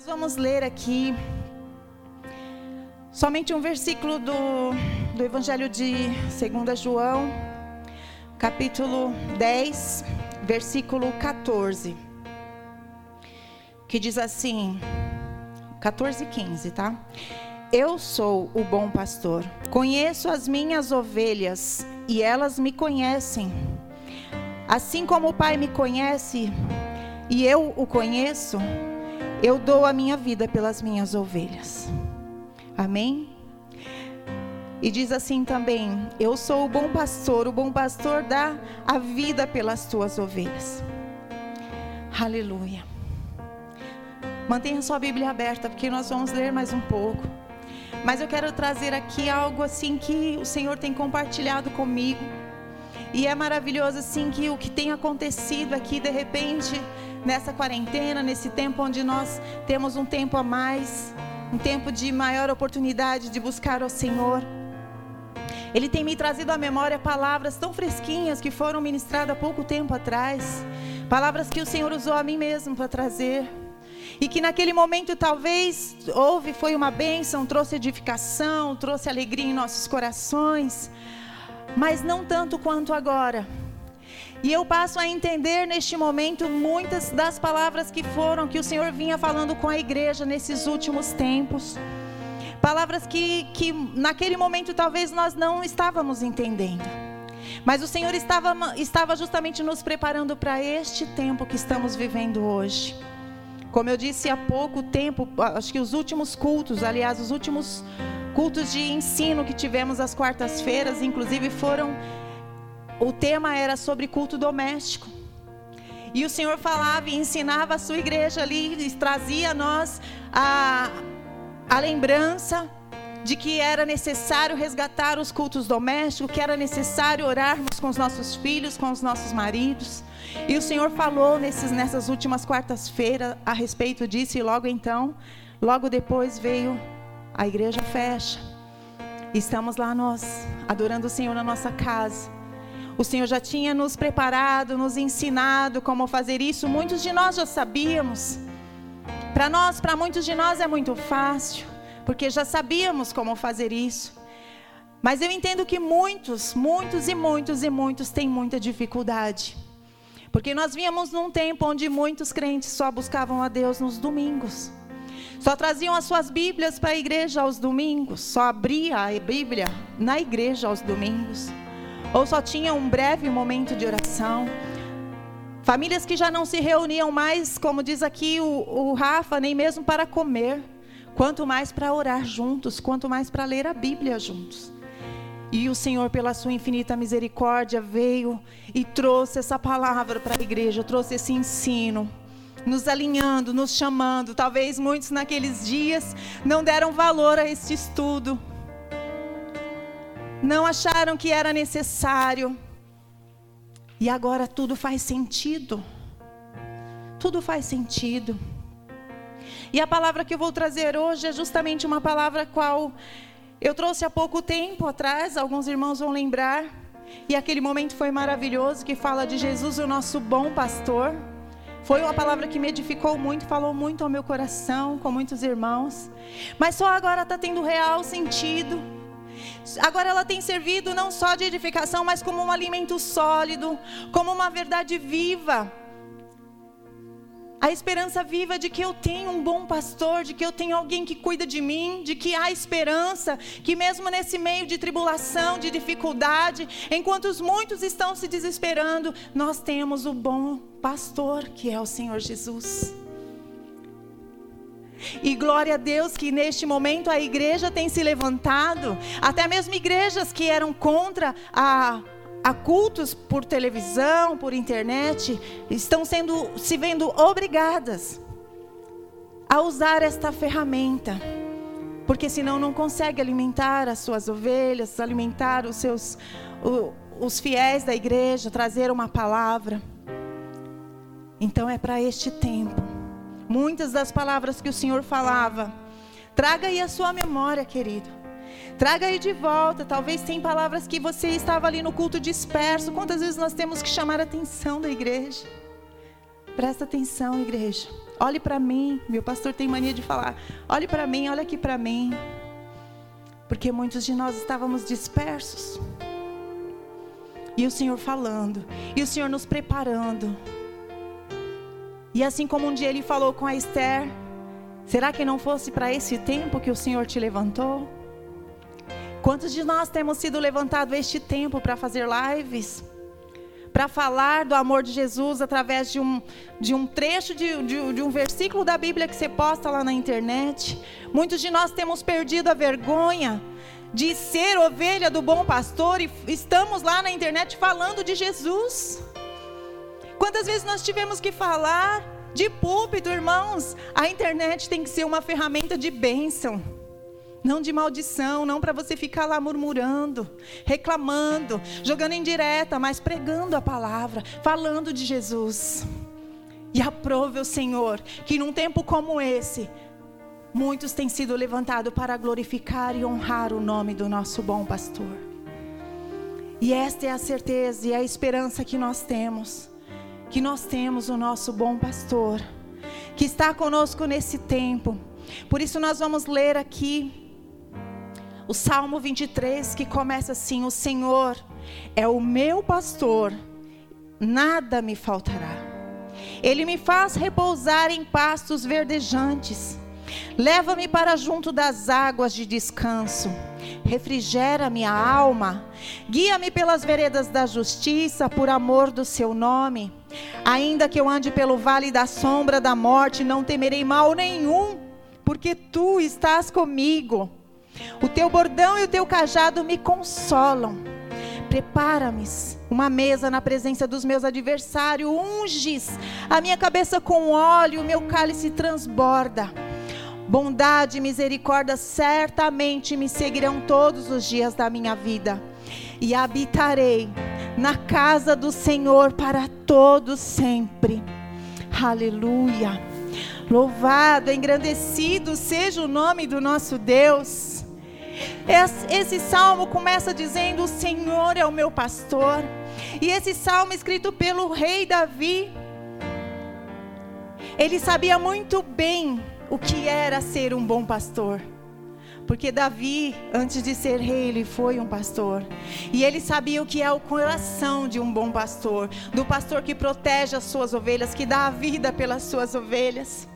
Nós vamos ler aqui somente um versículo do, do Evangelho de 2 João, capítulo 10, versículo 14, que diz assim: 14 e 15, tá? Eu sou o bom pastor, conheço as minhas ovelhas e elas me conhecem. Assim como o Pai me conhece e eu o conheço, eu dou a minha vida pelas minhas ovelhas. Amém? E diz assim também: Eu sou o bom pastor, o bom pastor dá a vida pelas tuas ovelhas. Aleluia. Mantenha sua Bíblia aberta, porque nós vamos ler mais um pouco. Mas eu quero trazer aqui algo assim que o Senhor tem compartilhado comigo. E é maravilhoso assim que o que tem acontecido aqui de repente nessa quarentena, nesse tempo onde nós temos um tempo a mais, um tempo de maior oportunidade de buscar o Senhor. Ele tem me trazido à memória palavras tão fresquinhas que foram ministradas há pouco tempo atrás, palavras que o Senhor usou a mim mesmo para trazer. E que naquele momento talvez houve, foi uma bênção, trouxe edificação, trouxe alegria em nossos corações, mas não tanto quanto agora. E eu passo a entender neste momento muitas das palavras que foram que o Senhor vinha falando com a igreja nesses últimos tempos. Palavras que, que naquele momento talvez nós não estávamos entendendo. Mas o Senhor estava, estava justamente nos preparando para este tempo que estamos vivendo hoje. Como eu disse há pouco tempo, acho que os últimos cultos, aliás, os últimos cultos de ensino que tivemos às quartas-feiras, inclusive foram o tema era sobre culto doméstico. E o Senhor falava e ensinava a sua igreja ali, trazia a nós a, a lembrança de que era necessário resgatar os cultos domésticos, que era necessário orarmos com os nossos filhos, com os nossos maridos. E o Senhor falou nesses, nessas últimas quartas-feiras a respeito disso, e logo então, logo depois veio a igreja fecha. Estamos lá nós, adorando o Senhor na nossa casa. O Senhor já tinha nos preparado, nos ensinado como fazer isso. Muitos de nós já sabíamos. Para nós, para muitos de nós é muito fácil, porque já sabíamos como fazer isso. Mas eu entendo que muitos, muitos e muitos e muitos têm muita dificuldade. Porque nós víamos num tempo onde muitos crentes só buscavam a Deus nos domingos. Só traziam as suas Bíblias para a igreja aos domingos, só abria a Bíblia na igreja aos domingos ou só tinha um breve momento de oração. Famílias que já não se reuniam mais, como diz aqui o, o Rafa, nem mesmo para comer, quanto mais para orar juntos, quanto mais para ler a Bíblia juntos. E o Senhor, pela sua infinita misericórdia, veio e trouxe essa palavra para a igreja, trouxe esse ensino, nos alinhando, nos chamando. Talvez muitos naqueles dias não deram valor a este estudo, não acharam que era necessário. E agora tudo faz sentido. Tudo faz sentido. E a palavra que eu vou trazer hoje é justamente uma palavra qual eu trouxe há pouco tempo atrás, alguns irmãos vão lembrar. E aquele momento foi maravilhoso que fala de Jesus, o nosso bom pastor. Foi uma palavra que me edificou muito, falou muito ao meu coração, com muitos irmãos. Mas só agora está tendo real sentido Agora ela tem servido não só de edificação, mas como um alimento sólido, como uma verdade viva. A esperança viva de que eu tenho um bom pastor, de que eu tenho alguém que cuida de mim, de que há esperança, que mesmo nesse meio de tribulação, de dificuldade, enquanto muitos estão se desesperando, nós temos o bom pastor, que é o Senhor Jesus. E glória a Deus que neste momento a igreja tem se levantado, até mesmo igrejas que eram contra a, a cultos por televisão, por internet, estão sendo se vendo obrigadas a usar esta ferramenta. Porque senão não consegue alimentar as suas ovelhas, alimentar os seus o, os fiéis da igreja, trazer uma palavra. Então é para este tempo muitas das palavras que o Senhor falava. Traga aí a sua memória, querido. Traga aí de volta. Talvez tem palavras que você estava ali no culto disperso. Quantas vezes nós temos que chamar a atenção da igreja? Presta atenção, igreja. Olhe para mim. Meu pastor tem mania de falar: olhe para mim, olha aqui para mim. Porque muitos de nós estávamos dispersos. E o Senhor falando, e o Senhor nos preparando. E assim como um dia ele falou com a Esther, será que não fosse para esse tempo que o Senhor te levantou? Quantos de nós temos sido levantados este tempo para fazer lives? para falar do amor de Jesus através de um, de um trecho de, de, de um versículo da Bíblia que você posta lá na internet. Muitos de nós temos perdido a vergonha de ser ovelha do bom pastor e estamos lá na internet falando de Jesus. Quantas vezes nós tivemos que falar de púlpito, irmãos? A internet tem que ser uma ferramenta de bênção não de maldição, não para você ficar lá murmurando, reclamando, jogando em direta, mas pregando a palavra, falando de Jesus. E aprove o Senhor que num tempo como esse, muitos têm sido levantados para glorificar e honrar o nome do nosso bom pastor. E esta é a certeza e a esperança que nós temos, que nós temos o nosso bom pastor, que está conosco nesse tempo. Por isso nós vamos ler aqui o Salmo 23 que começa assim: O Senhor é o meu pastor, nada me faltará. Ele me faz repousar em pastos verdejantes. Leva-me para junto das águas de descanso. Refrigera minha alma. Guia-me pelas veredas da justiça, por amor do seu nome. Ainda que eu ande pelo vale da sombra da morte, não temerei mal nenhum, porque tu estás comigo. O teu bordão e o teu cajado me consolam. Prepara-me uma mesa na presença dos meus adversários. Unges a minha cabeça com óleo, o meu cálice transborda. Bondade e misericórdia certamente me seguirão todos os dias da minha vida. E habitarei na casa do Senhor para todo sempre. Aleluia. Louvado, engrandecido seja o nome do nosso Deus. Esse salmo começa dizendo: O Senhor é o meu pastor. E esse salmo escrito pelo rei Davi, ele sabia muito bem o que era ser um bom pastor. Porque Davi, antes de ser rei, ele foi um pastor. E ele sabia o que é o coração de um bom pastor, do pastor que protege as suas ovelhas, que dá a vida pelas suas ovelhas.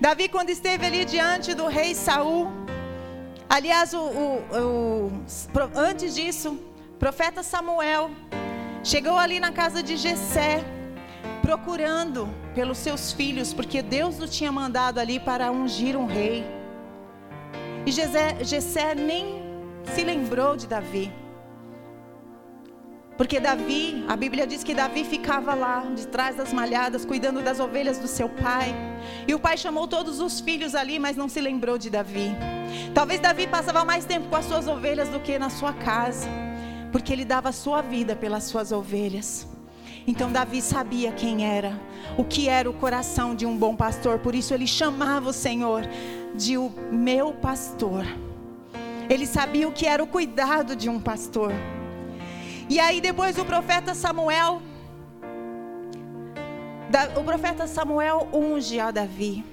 Davi, quando esteve ali diante do rei Saul, Aliás, o, o, o, antes disso, profeta Samuel chegou ali na casa de Jessé, procurando pelos seus filhos, porque Deus o tinha mandado ali para ungir um rei. E Jessé nem se lembrou de Davi. Porque Davi, a Bíblia diz que Davi ficava lá, de trás das malhadas, cuidando das ovelhas do seu pai. E o pai chamou todos os filhos ali, mas não se lembrou de Davi. Talvez Davi passava mais tempo com as suas ovelhas do que na sua casa, porque ele dava a sua vida pelas suas ovelhas. Então Davi sabia quem era, o que era o coração de um bom pastor, por isso ele chamava o Senhor de o meu pastor. Ele sabia o que era o cuidado de um pastor. E aí depois o profeta Samuel, o profeta Samuel unge a Davi.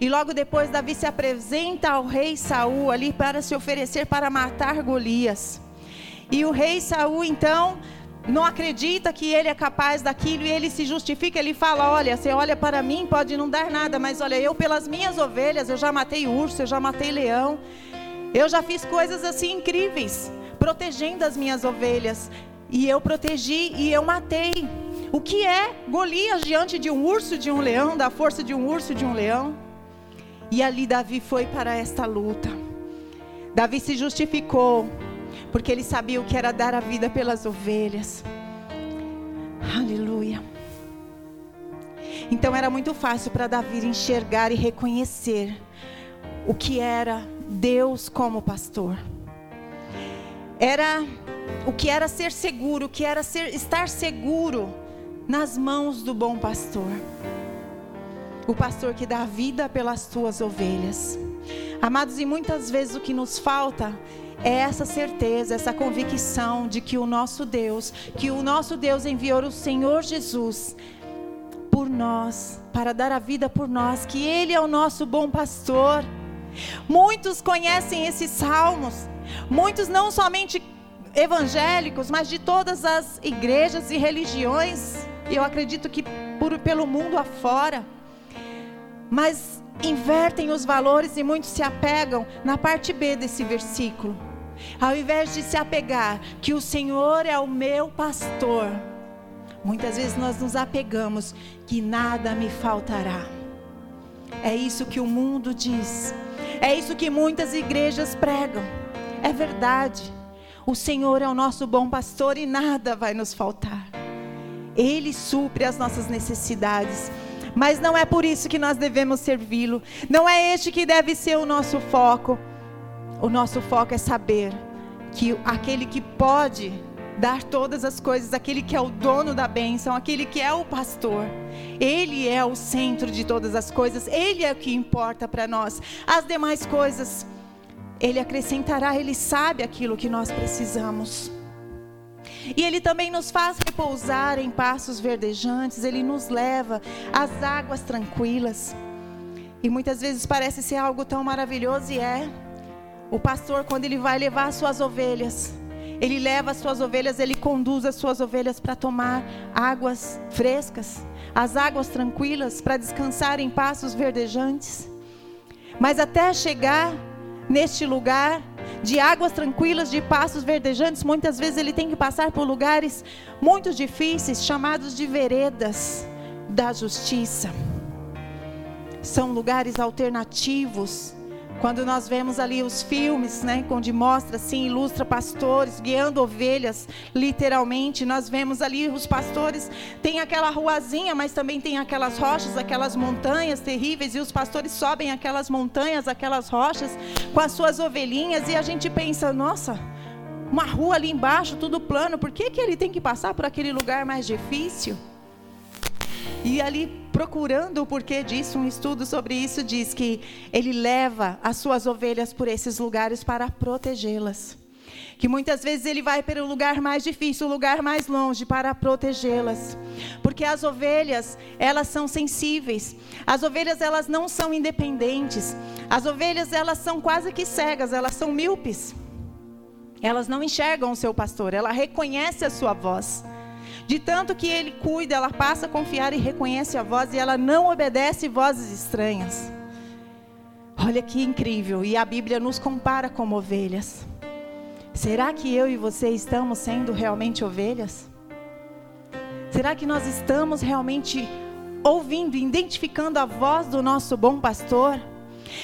E logo depois Davi se apresenta ao rei Saul ali para se oferecer para matar Golias. E o rei Saul então não acredita que ele é capaz daquilo e ele se justifica, ele fala: "Olha, você olha para mim, pode não dar nada, mas olha, eu pelas minhas ovelhas, eu já matei urso, eu já matei leão. Eu já fiz coisas assim incríveis protegendo as minhas ovelhas. E eu protegi e eu matei. O que é Golias diante de um urso, de um leão, da força de um urso, de um leão? E ali Davi foi para esta luta. Davi se justificou, porque ele sabia o que era dar a vida pelas ovelhas. Aleluia. Então era muito fácil para Davi enxergar e reconhecer o que era Deus como pastor era o que era ser seguro, o que era ser, estar seguro nas mãos do bom pastor. O pastor que dá vida pelas suas ovelhas. Amados, e muitas vezes o que nos falta é essa certeza, essa convicção de que o nosso Deus, que o nosso Deus enviou o Senhor Jesus por nós, para dar a vida por nós, que Ele é o nosso bom pastor. Muitos conhecem esses salmos, muitos não somente evangélicos, mas de todas as igrejas e religiões, eu acredito que por, pelo mundo afora, mas invertem os valores e muitos se apegam na parte B desse versículo. Ao invés de se apegar que o Senhor é o meu pastor, muitas vezes nós nos apegamos que nada me faltará. É isso que o mundo diz. É isso que muitas igrejas pregam. É verdade. O Senhor é o nosso bom pastor e nada vai nos faltar. Ele supre as nossas necessidades. Mas não é por isso que nós devemos servi-lo. Não é este que deve ser o nosso foco. O nosso foco é saber que aquele que pode dar todas as coisas, aquele que é o dono da bênção, aquele que é o pastor, ele é o centro de todas as coisas, ele é o que importa para nós. As demais coisas, ele acrescentará, ele sabe aquilo que nós precisamos. E Ele também nos faz repousar em passos verdejantes, Ele nos leva às águas tranquilas. E muitas vezes parece ser algo tão maravilhoso e é. O pastor, quando ele vai levar as suas ovelhas, ele leva as suas ovelhas, ele conduz as suas ovelhas para tomar águas frescas, as águas tranquilas, para descansar em passos verdejantes. Mas até chegar neste lugar de águas tranquilas, de passos verdejantes, muitas vezes ele tem que passar por lugares muito difíceis, chamados de veredas da justiça. São lugares alternativos quando nós vemos ali os filmes, né, onde mostra assim, ilustra pastores guiando ovelhas, literalmente, nós vemos ali os pastores, tem aquela ruazinha, mas também tem aquelas rochas, aquelas montanhas terríveis e os pastores sobem aquelas montanhas, aquelas rochas com as suas ovelhinhas e a gente pensa, nossa, uma rua ali embaixo, tudo plano, por que que ele tem que passar por aquele lugar mais difícil? E ali, procurando o porquê disso, um estudo sobre isso diz que ele leva as suas ovelhas por esses lugares para protegê-las. Que muitas vezes ele vai para o lugar mais difícil, o lugar mais longe, para protegê-las. Porque as ovelhas, elas são sensíveis. As ovelhas, elas não são independentes. As ovelhas, elas são quase que cegas, elas são míopes. Elas não enxergam o seu pastor, ela reconhece a sua voz. De tanto que ele cuida, ela passa a confiar e reconhece a voz e ela não obedece vozes estranhas. Olha que incrível, e a Bíblia nos compara como ovelhas. Será que eu e você estamos sendo realmente ovelhas? Será que nós estamos realmente ouvindo, identificando a voz do nosso bom pastor?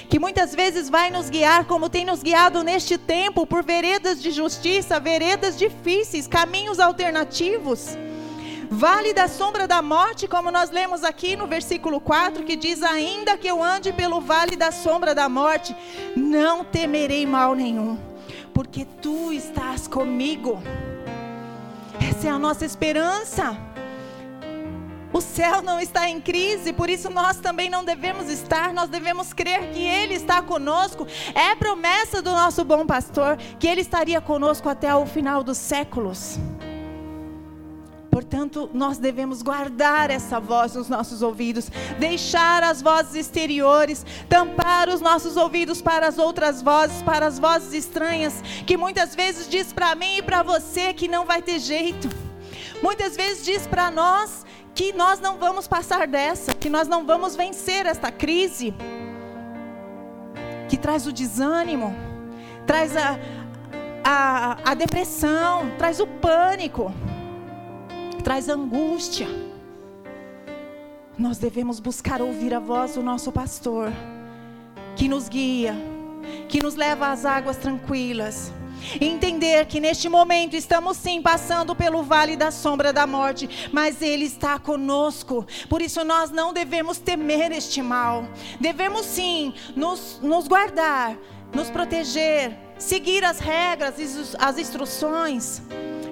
Que muitas vezes vai nos guiar, como tem nos guiado neste tempo, por veredas de justiça, veredas difíceis, caminhos alternativos. Vale da sombra da morte, como nós lemos aqui no versículo 4, que diz: Ainda que eu ande pelo vale da sombra da morte, não temerei mal nenhum, porque tu estás comigo. Essa é a nossa esperança. O céu não está em crise, por isso nós também não devemos estar, nós devemos crer que Ele está conosco. É promessa do nosso bom pastor que Ele estaria conosco até o final dos séculos. Portanto, nós devemos guardar essa voz nos nossos ouvidos, deixar as vozes exteriores, tampar os nossos ouvidos para as outras vozes, para as vozes estranhas, que muitas vezes diz para mim e para você que não vai ter jeito. Muitas vezes diz para nós que nós não vamos passar dessa, que nós não vamos vencer esta crise, que traz o desânimo, traz a, a, a depressão, traz o pânico traz angústia. Nós devemos buscar ouvir a voz do nosso pastor, que nos guia, que nos leva às águas tranquilas. Entender que neste momento estamos sim passando pelo vale da sombra da morte, mas Ele está conosco. Por isso nós não devemos temer este mal. Devemos sim nos, nos guardar, nos proteger, seguir as regras e as instruções,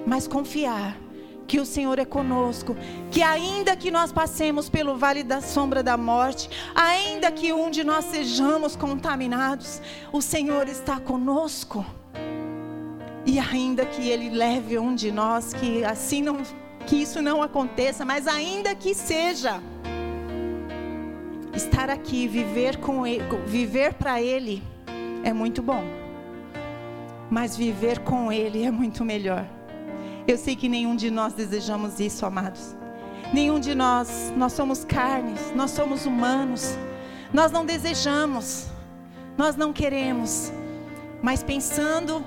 mas confiar que o Senhor é conosco, que ainda que nós passemos pelo vale da sombra da morte, ainda que um de nós sejamos contaminados, o Senhor está conosco. E ainda que ele leve um de nós, que assim não que isso não aconteça, mas ainda que seja, estar aqui, viver com ele, viver para ele é muito bom. Mas viver com ele é muito melhor. Eu sei que nenhum de nós desejamos isso, amados. Nenhum de nós, nós somos carnes, nós somos humanos. Nós não desejamos, nós não queremos. Mas pensando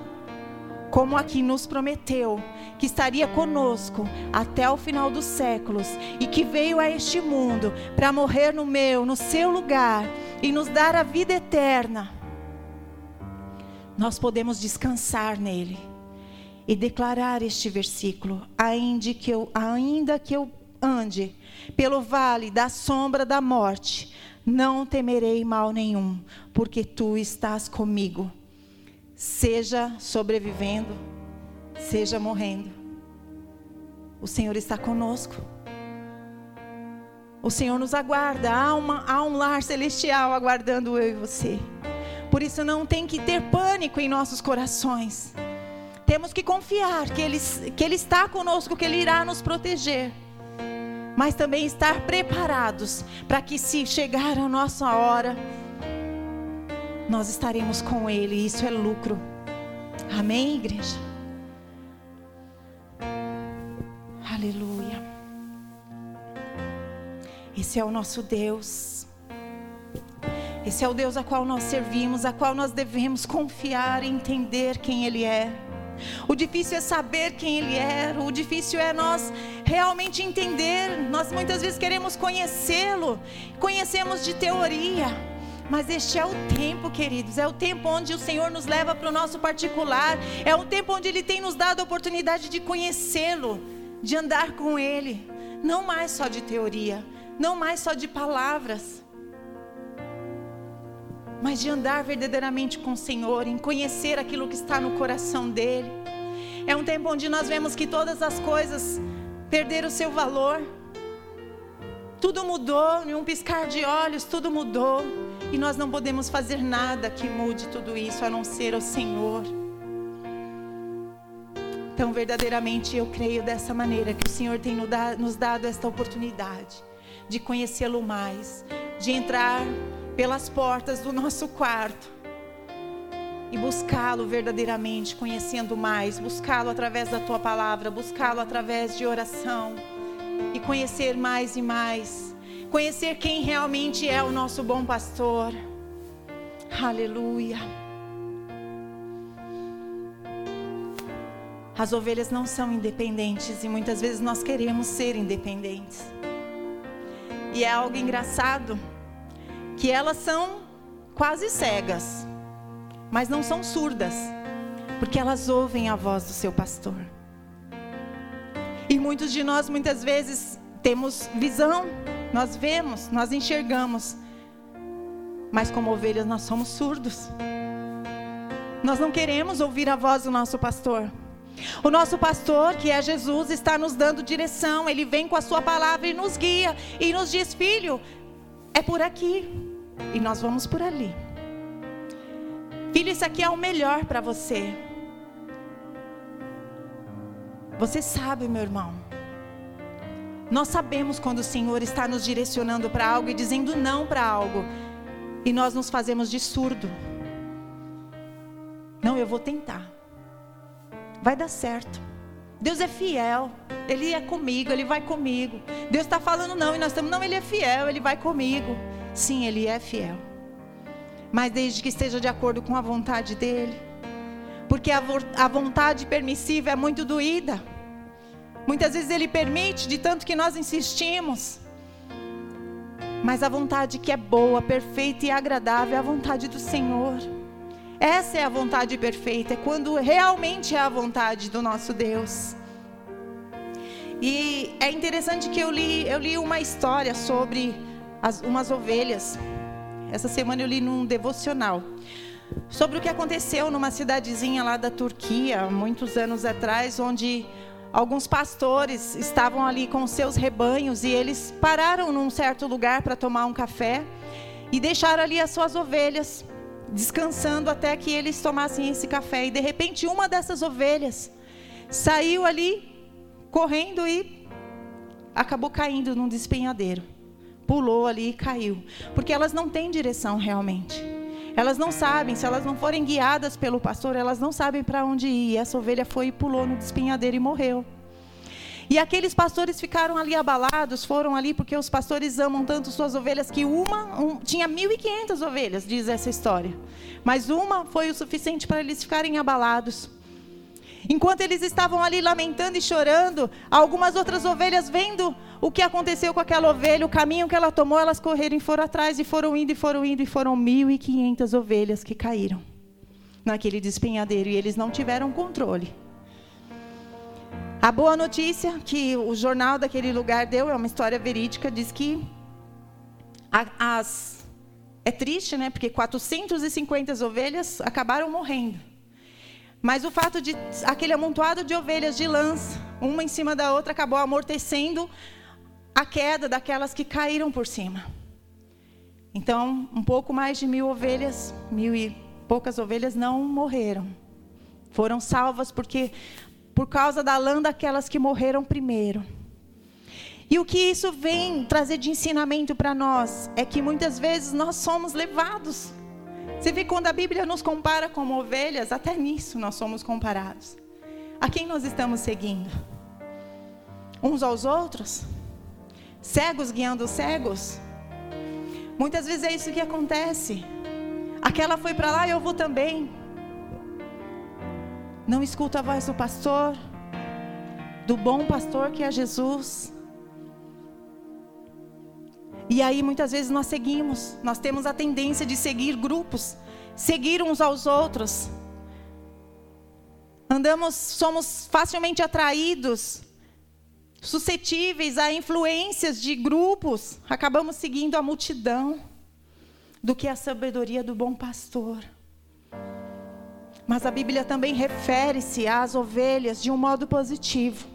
como aqui nos prometeu, que estaria conosco até o final dos séculos e que veio a este mundo para morrer no meu, no seu lugar e nos dar a vida eterna, nós podemos descansar nele e declarar este versículo: ainda que eu, ainda que eu ande pelo vale da sombra da morte, não temerei mal nenhum, porque tu estás comigo. Seja sobrevivendo, seja morrendo. O Senhor está conosco. O Senhor nos aguarda. Há, uma, há um lar celestial aguardando eu e você. Por isso não tem que ter pânico em nossos corações. Temos que confiar que Ele, que Ele está conosco, que Ele irá nos proteger. Mas também estar preparados para que, se chegar a nossa hora, nós estaremos com Ele. Isso é lucro. Amém, igreja? Aleluia. Esse é o nosso Deus. Esse é o Deus a qual nós servimos, a qual nós devemos confiar e entender quem Ele é. O difícil é saber quem Ele é, o difícil é nós realmente entender. Nós muitas vezes queremos conhecê-lo, conhecemos de teoria. Mas este é o tempo, queridos, é o tempo onde o Senhor nos leva para o nosso particular, é o tempo onde Ele tem nos dado a oportunidade de conhecê-lo de andar com Ele, não mais só de teoria, não mais só de palavras, mas de andar verdadeiramente com o Senhor, em conhecer aquilo que está no coração dEle. É um tempo onde nós vemos que todas as coisas perderam o seu valor, tudo mudou, em um piscar de olhos, tudo mudou, e nós não podemos fazer nada que mude tudo isso a não ser o Senhor. Então, verdadeiramente, eu creio dessa maneira que o Senhor tem nos dado esta oportunidade de conhecê-lo mais, de entrar pelas portas do nosso quarto e buscá-lo verdadeiramente, conhecendo mais, buscá-lo através da tua palavra, buscá-lo através de oração e conhecer mais e mais, conhecer quem realmente é o nosso bom pastor. Aleluia. As ovelhas não são independentes e muitas vezes nós queremos ser independentes. E é algo engraçado que elas são quase cegas, mas não são surdas, porque elas ouvem a voz do seu pastor. E muitos de nós muitas vezes temos visão, nós vemos, nós enxergamos, mas como ovelhas nós somos surdos. Nós não queremos ouvir a voz do nosso pastor. O nosso pastor, que é Jesus, está nos dando direção. Ele vem com a sua palavra e nos guia e nos diz: "Filho, é por aqui". E nós vamos por ali. Filho, isso aqui é o melhor para você. Você sabe, meu irmão. Nós sabemos quando o Senhor está nos direcionando para algo e dizendo não para algo. E nós nos fazemos de surdo. Não, eu vou tentar vai dar certo. Deus é fiel, Ele é comigo, Ele vai comigo. Deus está falando não e nós estamos, não, Ele é fiel, Ele vai comigo. Sim, Ele é fiel. Mas desde que esteja de acordo com a vontade dEle. Porque a, a vontade permissiva é muito doída. Muitas vezes Ele permite, de tanto que nós insistimos. Mas a vontade que é boa, perfeita e agradável é a vontade do Senhor. Essa é a vontade perfeita, é quando realmente é a vontade do nosso Deus. E é interessante que eu li, eu li uma história sobre as, umas ovelhas. Essa semana eu li num devocional sobre o que aconteceu numa cidadezinha lá da Turquia, muitos anos atrás, onde alguns pastores estavam ali com seus rebanhos e eles pararam num certo lugar para tomar um café e deixaram ali as suas ovelhas descansando até que eles tomassem esse café. E de repente, uma dessas ovelhas saiu ali correndo e acabou caindo num despenhadeiro, pulou ali e caiu. Porque elas não têm direção realmente. Elas não sabem, se elas não forem guiadas pelo pastor, elas não sabem para onde ir. E essa ovelha foi e pulou no despenhadeiro e morreu. E aqueles pastores ficaram ali abalados, foram ali porque os pastores amam tanto suas ovelhas que uma um, tinha 1.500 ovelhas, diz essa história. Mas uma foi o suficiente para eles ficarem abalados. Enquanto eles estavam ali lamentando e chorando, algumas outras ovelhas vendo o que aconteceu com aquela ovelha, o caminho que ela tomou, elas correram e foram atrás e foram indo e foram indo e foram 1.500 ovelhas que caíram naquele despenhadeiro e eles não tiveram controle. A boa notícia que o jornal daquele lugar deu é uma história verídica, diz que as é triste, né? Porque 450 ovelhas acabaram morrendo. Mas o fato de aquele amontoado de ovelhas de lãs, uma em cima da outra, acabou amortecendo a queda daquelas que caíram por cima. Então, um pouco mais de mil ovelhas, mil e poucas ovelhas não morreram. Foram salvas porque por causa da lã daquelas que morreram primeiro. E o que isso vem trazer de ensinamento para nós é que muitas vezes nós somos levados você vê quando a Bíblia nos compara como ovelhas, até nisso nós somos comparados. A quem nós estamos seguindo? Uns aos outros? Cegos guiando cegos? Muitas vezes é isso que acontece. Aquela foi para lá, eu vou também. Não escuta a voz do pastor, do bom pastor que é Jesus. E aí muitas vezes nós seguimos, nós temos a tendência de seguir grupos, seguir uns aos outros. Andamos, somos facilmente atraídos, suscetíveis a influências de grupos, acabamos seguindo a multidão do que a sabedoria do bom pastor. Mas a Bíblia também refere-se às ovelhas de um modo positivo,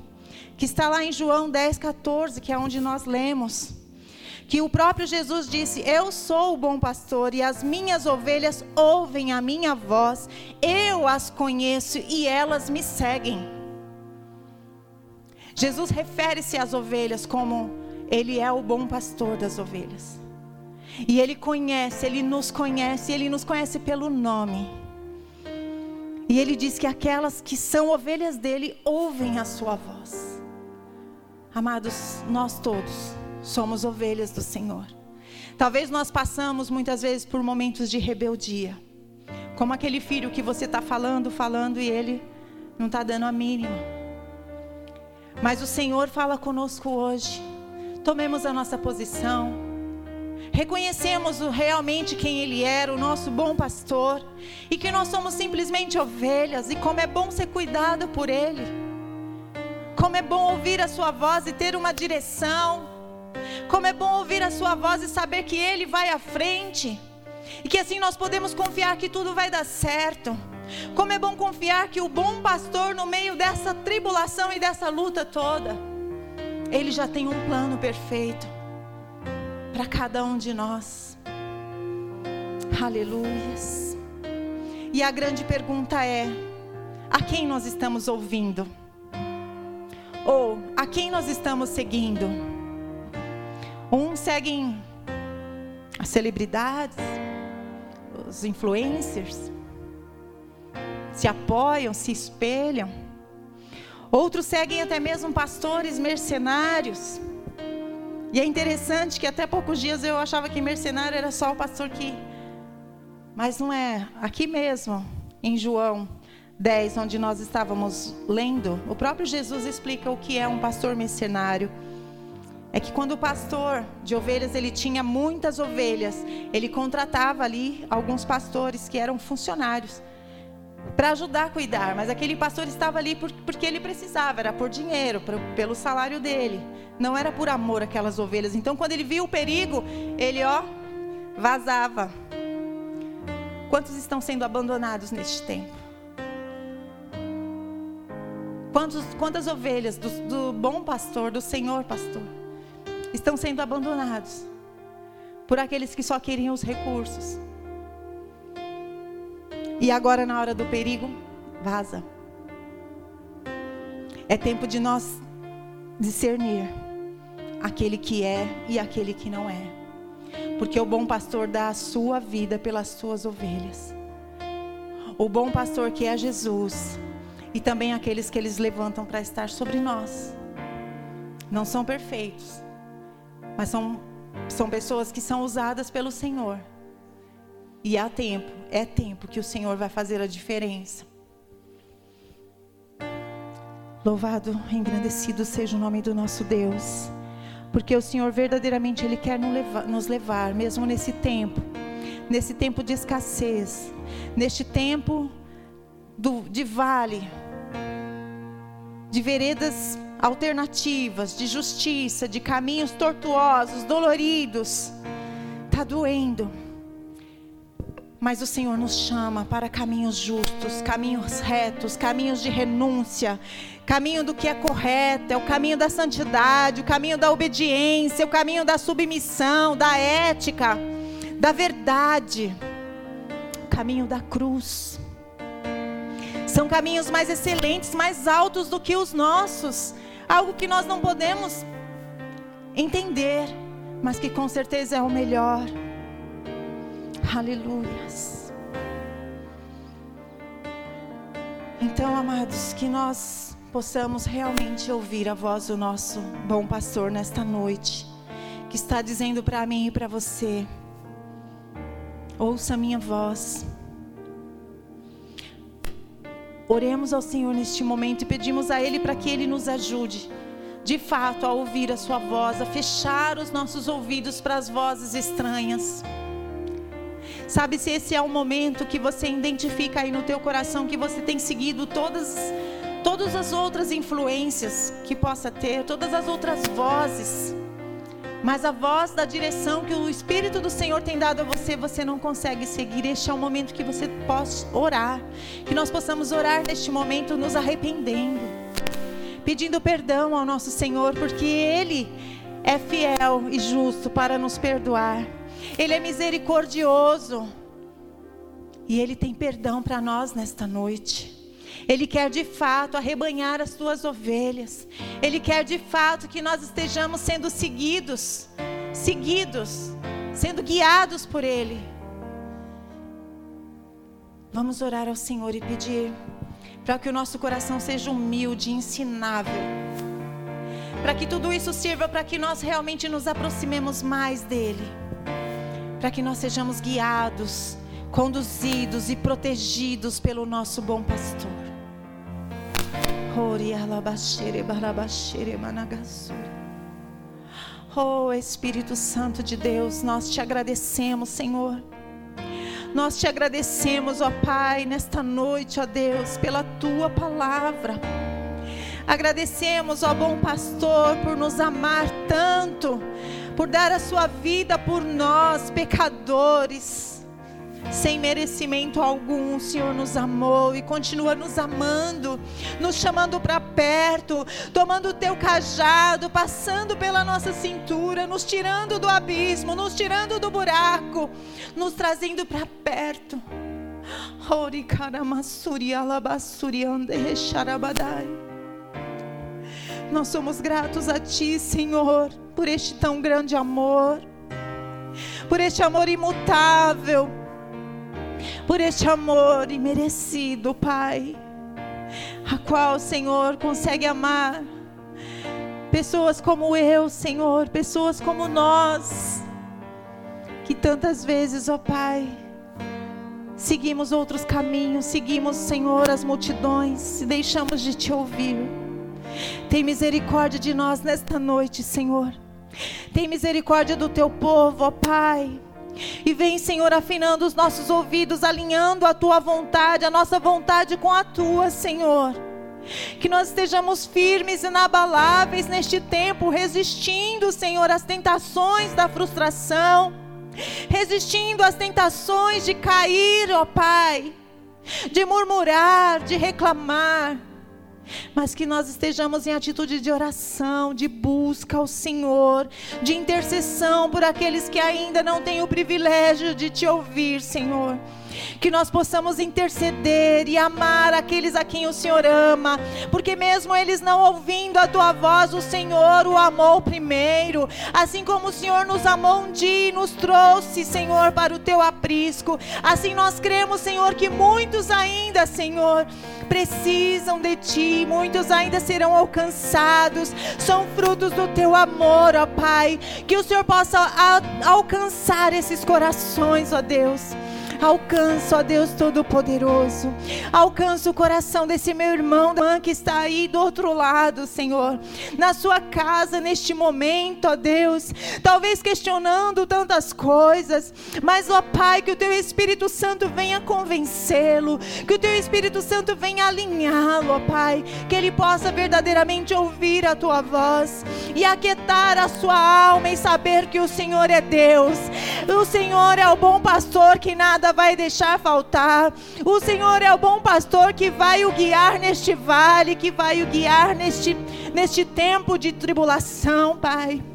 que está lá em João 10, 14, que é onde nós lemos que o próprio Jesus disse: Eu sou o bom pastor e as minhas ovelhas ouvem a minha voz, eu as conheço e elas me seguem. Jesus refere-se às ovelhas como ele é o bom pastor das ovelhas. E ele conhece, ele nos conhece, ele nos conhece pelo nome. E ele diz que aquelas que são ovelhas dele ouvem a sua voz. Amados, nós todos somos ovelhas do Senhor. Talvez nós passamos muitas vezes por momentos de rebeldia, como aquele filho que você está falando, falando e ele não está dando a mínima. Mas o Senhor fala conosco hoje. Tomemos a nossa posição. Reconhecemos realmente quem Ele era, o nosso bom pastor, e que nós somos simplesmente ovelhas, e como é bom ser cuidado por Ele. Como é bom ouvir a Sua voz e ter uma direção, como é bom ouvir a Sua voz e saber que Ele vai à frente. E que assim nós podemos confiar que tudo vai dar certo. Como é bom confiar que o bom pastor, no meio dessa tribulação e dessa luta toda, Ele já tem um plano perfeito para cada um de nós. Aleluias. E a grande pergunta é: a quem nós estamos ouvindo? Ou a quem nós estamos seguindo? Uns seguem as celebridades, os influencers, se apoiam, se espelham. Outros seguem até mesmo pastores mercenários. E é interessante que até poucos dias eu achava que mercenário era só o pastor que. Mas não é. Aqui mesmo, em João 10, onde nós estávamos lendo, o próprio Jesus explica o que é um pastor mercenário é que quando o pastor de ovelhas ele tinha muitas ovelhas, ele contratava ali alguns pastores que eram funcionários para ajudar a cuidar, mas aquele pastor estava ali porque ele precisava, era por dinheiro, por, pelo salário dele, não era por amor aquelas ovelhas. Então, quando ele viu o perigo, ele ó vazava. Quantos estão sendo abandonados neste tempo? Quantos, quantas ovelhas do, do bom pastor, do Senhor pastor? Estão sendo abandonados por aqueles que só queriam os recursos. E agora, na hora do perigo, vaza. É tempo de nós discernir aquele que é e aquele que não é. Porque o bom pastor dá a sua vida pelas suas ovelhas. O bom pastor que é Jesus e também aqueles que eles levantam para estar sobre nós. Não são perfeitos, mas são, são pessoas que são usadas pelo Senhor. E há tempo, é tempo que o Senhor vai fazer a diferença. Louvado, engrandecido seja o nome do nosso Deus. Porque o Senhor verdadeiramente Ele quer nos levar, mesmo nesse tempo, nesse tempo de escassez, neste tempo do, de vale, de veredas alternativas, de justiça, de caminhos tortuosos, doloridos. Está doendo. Mas o Senhor nos chama para caminhos justos, caminhos retos, caminhos de renúncia, caminho do que é correto, é o caminho da santidade, o caminho da obediência, o caminho da submissão, da ética, da verdade, o caminho da cruz. São caminhos mais excelentes, mais altos do que os nossos algo que nós não podemos entender, mas que com certeza é o melhor. Aleluias. Então, amados, que nós possamos realmente ouvir a voz do nosso bom pastor nesta noite, que está dizendo para mim e para você: ouça a minha voz. Oremos ao Senhor neste momento e pedimos a Ele para que Ele nos ajude, de fato, a ouvir a Sua voz, a fechar os nossos ouvidos para as vozes estranhas. Sabe se esse é o momento que você identifica aí no teu coração que você tem seguido todas todas as outras influências que possa ter, todas as outras vozes mas a voz da direção que o Espírito do Senhor tem dado a você, você não consegue seguir. Este é o momento que você possa orar. Que nós possamos orar neste momento nos arrependendo, pedindo perdão ao nosso Senhor, porque Ele é fiel e justo para nos perdoar. Ele é misericordioso. E Ele tem perdão para nós nesta noite. Ele quer de fato arrebanhar as tuas ovelhas. Ele quer de fato que nós estejamos sendo seguidos, seguidos, sendo guiados por Ele. Vamos orar ao Senhor e pedir para que o nosso coração seja humilde, ensinável. Para que tudo isso sirva para que nós realmente nos aproximemos mais dele. Para que nós sejamos guiados, conduzidos e protegidos pelo nosso bom pastor. Oh Espírito Santo de Deus, nós te agradecemos, Senhor. Nós te agradecemos, ó Pai, nesta noite, ó Deus, pela tua palavra. Agradecemos, ó bom pastor, por nos amar tanto, por dar a sua vida por nós, pecadores sem merecimento algum, o Senhor nos amou e continua nos amando, nos chamando para perto, tomando o teu cajado, passando pela nossa cintura, nos tirando do abismo, nos tirando do buraco, nos trazendo para perto. Nós somos gratos a Ti, Senhor, por este tão grande amor, por este amor imutável por este amor imerecido, Pai, a qual, Senhor, consegue amar pessoas como eu, Senhor, pessoas como nós, que tantas vezes, ó Pai, seguimos outros caminhos, seguimos, Senhor, as multidões e deixamos de te ouvir. Tem misericórdia de nós nesta noite, Senhor. Tem misericórdia do teu povo, ó Pai. E vem, Senhor, afinando os nossos ouvidos, alinhando a tua vontade, a nossa vontade com a tua, Senhor. Que nós estejamos firmes e inabaláveis neste tempo, resistindo, Senhor, às tentações da frustração, resistindo às tentações de cair, ó Pai, de murmurar, de reclamar mas que nós estejamos em atitude de oração, de busca ao Senhor, de intercessão por aqueles que ainda não têm o privilégio de te ouvir, Senhor. Que nós possamos interceder e amar aqueles a quem o Senhor ama, porque mesmo eles não ouvindo a tua voz, o Senhor o amou primeiro, assim como o Senhor nos amou um dia e nos trouxe, Senhor, para o teu aprisco. Assim nós cremos, Senhor, que muitos ainda, Senhor, precisam de ti, muitos ainda serão alcançados, são frutos do teu amor, ó Pai. Que o Senhor possa alcançar esses corações, ó Deus. Alcança, ó Deus Todo-Poderoso. Alcança o coração desse meu irmão que está aí do outro lado, Senhor. Na sua casa, neste momento, ó Deus. Talvez questionando tantas coisas. Mas, ó Pai, que o teu Espírito Santo venha convencê-lo. Que o teu Espírito Santo venha alinhá-lo, ó Pai. Que ele possa verdadeiramente ouvir a tua voz. E aquietar a sua alma e saber que o Senhor é Deus. O Senhor é o bom pastor que nada vai deixar faltar. O Senhor é o bom pastor que vai o guiar neste vale, que vai o guiar neste, neste tempo de tribulação, Pai.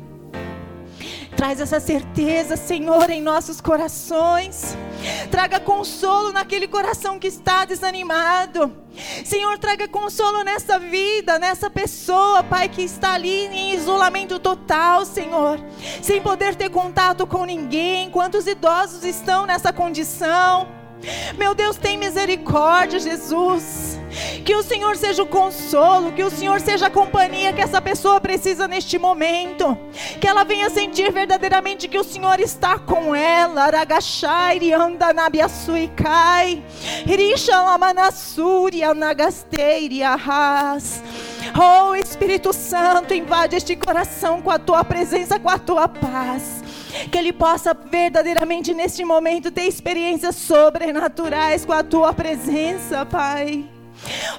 Traz essa certeza, Senhor, em nossos corações. Traga consolo naquele coração que está desanimado. Senhor, traga consolo nessa vida, nessa pessoa, Pai, que está ali em isolamento total, Senhor, sem poder ter contato com ninguém. Quantos idosos estão nessa condição? Meu Deus, tem misericórdia, Jesus. Que o Senhor seja o consolo, que o Senhor seja a companhia que essa pessoa precisa neste momento. Que ela venha sentir verdadeiramente que o Senhor está com ela. Aragachai, anda na biasuicai. Risha lamanassuri, anagasteiri, arras. Oh Espírito Santo, invade este coração com a tua presença, com a tua paz que ele possa verdadeiramente neste momento ter experiências sobrenaturais com a tua presença, Pai.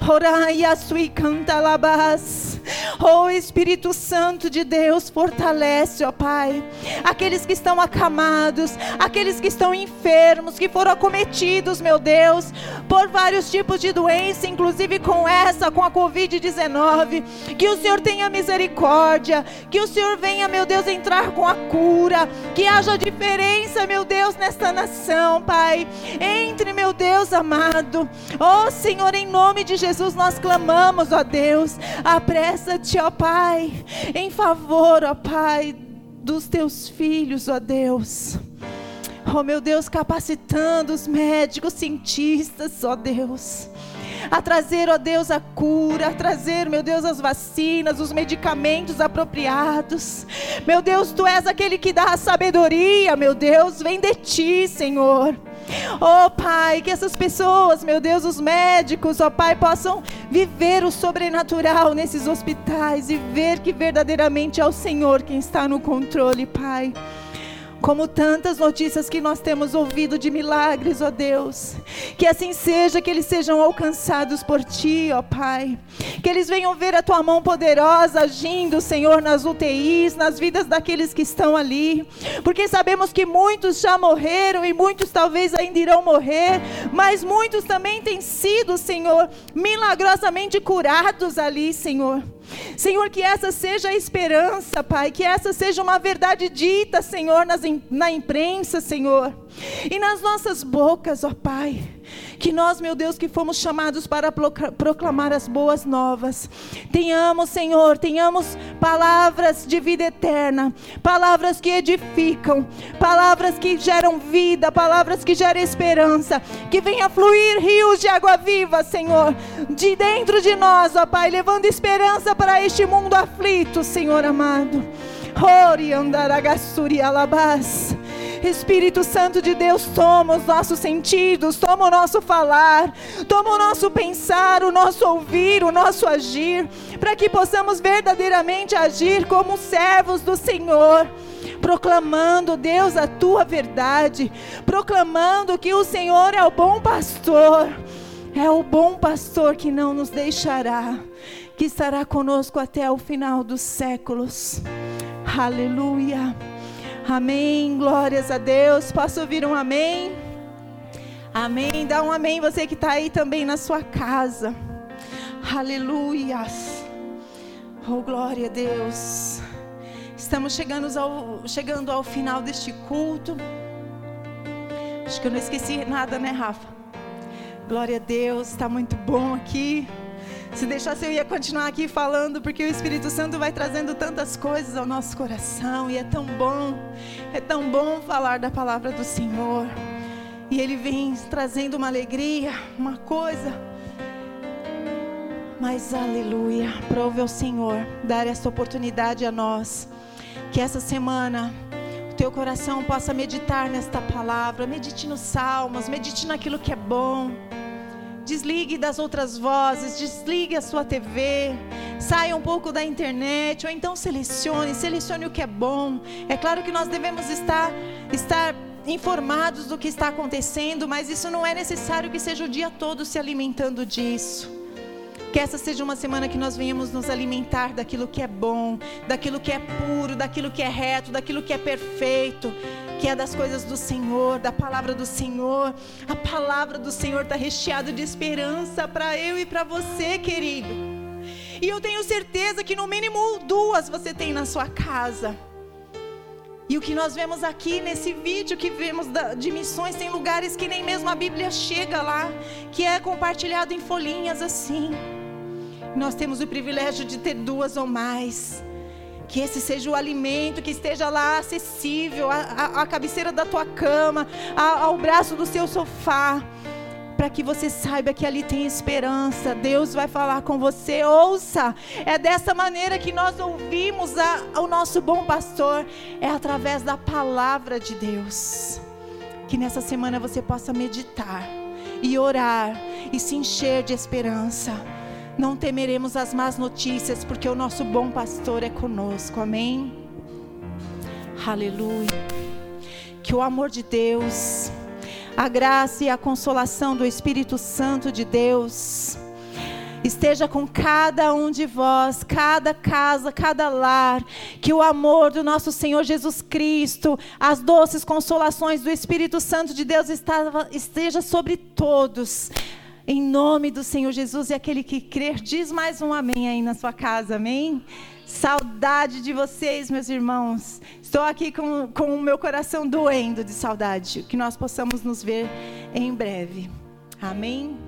Horaya sui cantalabas. Oh Espírito Santo de Deus, fortalece, ó Pai, aqueles que estão acamados, aqueles que estão enfermos, que foram acometidos, meu Deus, por vários tipos de doença, inclusive com essa, com a Covid-19. Que o Senhor tenha misericórdia, que o Senhor venha, meu Deus, entrar com a cura, que haja diferença, meu Deus, nesta nação, Pai. Entre, meu Deus amado. Oh Senhor, em nome de Jesus nós clamamos, ó Deus. Apressa-te, ó Pai, em favor, ó Pai, dos teus filhos, ó Deus. Oh meu Deus, capacitando os médicos, cientistas, ó Deus a trazer, ó Deus, a cura, a trazer, meu Deus, as vacinas, os medicamentos apropriados. Meu Deus, tu és aquele que dá a sabedoria, meu Deus, vem de ti, Senhor. Oh Pai, que essas pessoas, meu Deus, os médicos, ó oh, Pai, possam viver o sobrenatural nesses hospitais e ver que verdadeiramente é o Senhor quem está no controle, Pai. Como tantas notícias que nós temos ouvido de milagres, ó Deus. Que assim seja, que eles sejam alcançados por Ti, ó Pai. Que eles venham ver a Tua mão poderosa agindo, Senhor, nas UTIs, nas vidas daqueles que estão ali. Porque sabemos que muitos já morreram e muitos talvez ainda irão morrer. Mas muitos também têm sido, Senhor, milagrosamente curados ali, Senhor. Senhor, que essa seja a esperança, Pai, que essa seja uma verdade dita, Senhor, nas, na imprensa, Senhor, e nas nossas bocas, ó Pai. Que nós, meu Deus, que fomos chamados para proclamar as boas novas, tenhamos, Senhor, tenhamos palavras de vida eterna, palavras que edificam, palavras que geram vida, palavras que geram esperança, que venha fluir rios de água viva, Senhor, de dentro de nós, ó Pai, levando esperança para este mundo aflito, Senhor amado. Ori andaragassuri alabás. Espírito Santo de Deus, toma os nossos sentidos, toma o nosso falar, toma o nosso pensar, o nosso ouvir, o nosso agir, para que possamos verdadeiramente agir como servos do Senhor proclamando, Deus, a tua verdade, proclamando que o Senhor é o bom pastor, é o bom pastor que não nos deixará, que estará conosco até o final dos séculos. Aleluia. Amém. Glórias a Deus. Posso ouvir um amém? Amém. Dá um amém você que está aí também na sua casa. Aleluias. Oh, glória a Deus. Estamos chegando ao, chegando ao final deste culto. Acho que eu não esqueci nada, né, Rafa? Glória a Deus, está muito bom aqui. Se deixasse, eu ia continuar aqui falando, porque o Espírito Santo vai trazendo tantas coisas ao nosso coração, e é tão bom, é tão bom falar da palavra do Senhor. E Ele vem trazendo uma alegria, uma coisa. Mas aleluia, prove ao Senhor dar essa oportunidade a nós. Que essa semana o teu coração possa meditar nesta palavra, medite nos salmos, medite naquilo que é bom. Desligue das outras vozes, desligue a sua TV, saia um pouco da internet, ou então selecione, selecione o que é bom. É claro que nós devemos estar, estar informados do que está acontecendo, mas isso não é necessário que seja o dia todo se alimentando disso. Que essa seja uma semana que nós venhamos nos alimentar daquilo que é bom, daquilo que é puro, daquilo que é reto, daquilo que é perfeito que é das coisas do Senhor, da palavra do Senhor. A palavra do Senhor está recheada de esperança para eu e para você, querido. E eu tenho certeza que no mínimo duas você tem na sua casa. E o que nós vemos aqui nesse vídeo que vemos de missões, tem lugares que nem mesmo a Bíblia chega lá, que é compartilhado em folhinhas assim. Nós temos o privilégio de ter duas ou mais. Que esse seja o alimento que esteja lá acessível, à, cabeceira da tua cama, ao braço do seu sofá para que você saiba que ali tem esperança. Deus vai falar com você. Ouça, é dessa maneira que nós ouvimos a, o nosso bom pastor, é através da palavra de Deus. Que nessa semana você possa meditar e orar e se encher de esperança não temeremos as más notícias, porque o nosso bom pastor é conosco. Amém? Aleluia. Que o amor de Deus, a graça e a consolação do Espírito Santo de Deus, esteja com cada um de vós, cada casa, cada lar, que o amor do nosso Senhor Jesus Cristo, as doces consolações do Espírito Santo de Deus esteja sobre todos em nome do Senhor Jesus e aquele que crer, diz mais um amém aí na sua casa, amém? Saudade de vocês, meus irmãos. Estou aqui com, com o meu coração doendo de saudade. Que nós possamos nos ver em breve. Amém?